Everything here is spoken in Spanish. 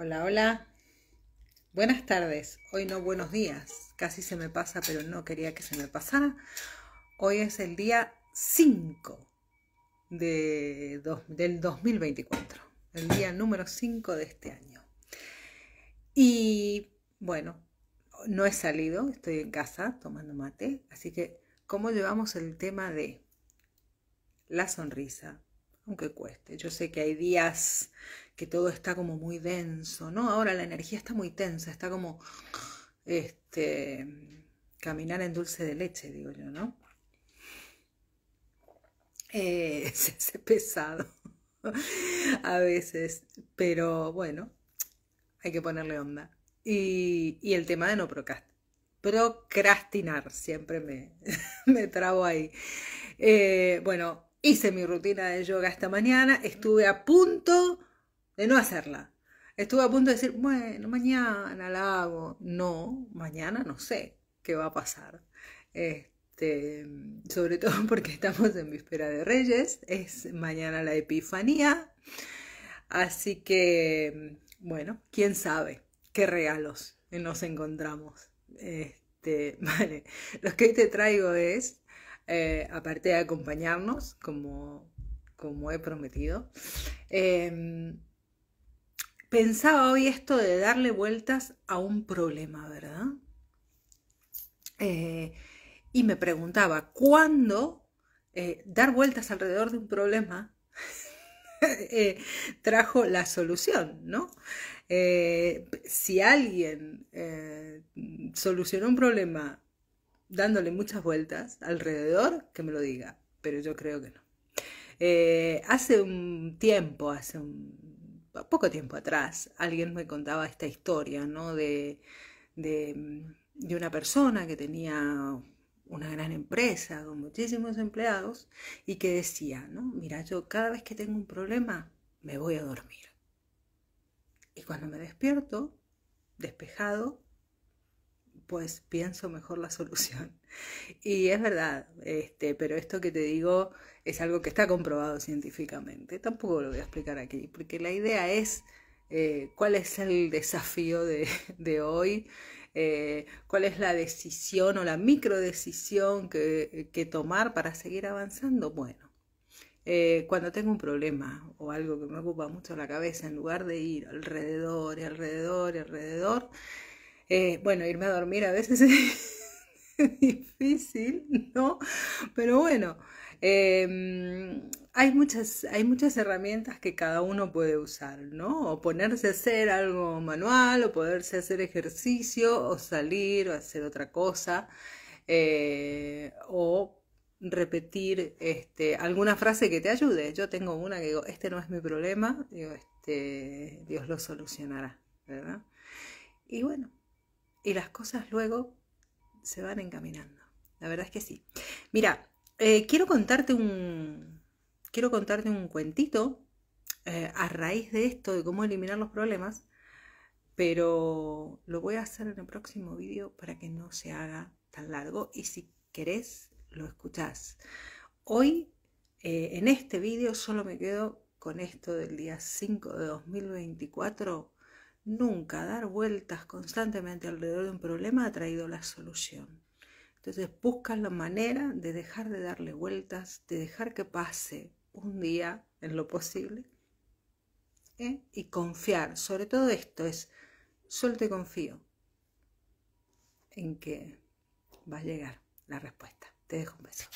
Hola, hola. Buenas tardes. Hoy no buenos días. Casi se me pasa, pero no quería que se me pasara. Hoy es el día 5 de del 2024. El día número 5 de este año. Y bueno, no he salido, estoy en casa tomando mate. Así que, ¿cómo llevamos el tema de la sonrisa? Aunque cueste. Yo sé que hay días que todo está como muy denso, ¿no? Ahora la energía está muy tensa, está como este caminar en dulce de leche, digo yo, ¿no? Eh, se hace pesado a veces, pero bueno, hay que ponerle onda. Y, y el tema de no procrastinar, siempre me, me trabo ahí. Eh, bueno, Hice mi rutina de yoga esta mañana, estuve a punto de no hacerla. Estuve a punto de decir, bueno, mañana la hago. No, mañana no sé qué va a pasar. Este, sobre todo porque estamos en víspera de Reyes, es mañana la Epifanía. Así que, bueno, quién sabe qué regalos nos encontramos. Este, vale, lo que hoy te traigo es eh, aparte de acompañarnos, como, como he prometido. Em, pensaba hoy esto de darle vueltas a un problema, ¿verdad? Eh, y me preguntaba, ¿cuándo eh, dar vueltas alrededor de un problema trajo la solución, ¿no? si alguien solucionó un problema dándole muchas vueltas alrededor, que me lo diga, pero yo creo que no. Eh, hace un tiempo, hace un poco tiempo atrás, alguien me contaba esta historia, ¿no? De, de, de una persona que tenía una gran empresa con muchísimos empleados y que decía, ¿no? Mira, yo cada vez que tengo un problema me voy a dormir. Y cuando me despierto, despejado, pues pienso mejor la solución. Y es verdad, este, pero esto que te digo es algo que está comprobado científicamente. Tampoco lo voy a explicar aquí, porque la idea es eh, cuál es el desafío de, hoy, eh, cuál es la decisión o la microdecisión que, que tomar para seguir avanzando. Bueno, eh, cuando tengo un problema o algo que me ocupa mucho la cabeza, en lugar de ir alrededor y alrededor y alrededor, eh, bueno, irme a dormir a veces es difícil, ¿no? Pero bueno, em, hay, muchas, hay muchas herramientas que cada uno puede usar, ¿no? O ponerse a hacer algo manual, o poderse hacer ejercicio, o salir, o hacer otra cosa, eh, o repetir este, alguna frase que te ayude. Yo tengo una que digo, este no es mi problema, digo, este, Dios lo solucionará, ¿verdad? Y bueno, y las cosas luego se van encaminando. La verdad es que sí. Mira, eh, quiero contarte un. Quiero contarte un cuentito eh, a raíz de esto, de cómo eliminar los problemas, pero lo voy a hacer en el próximo vídeo para que no se haga tan largo y si querés lo escuchás. Hoy, eh, en este vídeo, solo me quedo con esto del día 5 de 2024 Nunca dar vueltas constantemente alrededor de un problema ha traído la solución. Entonces buscas la manera de dejar de darle vueltas, de dejar que pase un día en lo posible ¿eh? y confiar. Sobre todo esto es, solo te confío en que va a llegar la respuesta. Te dejo un beso.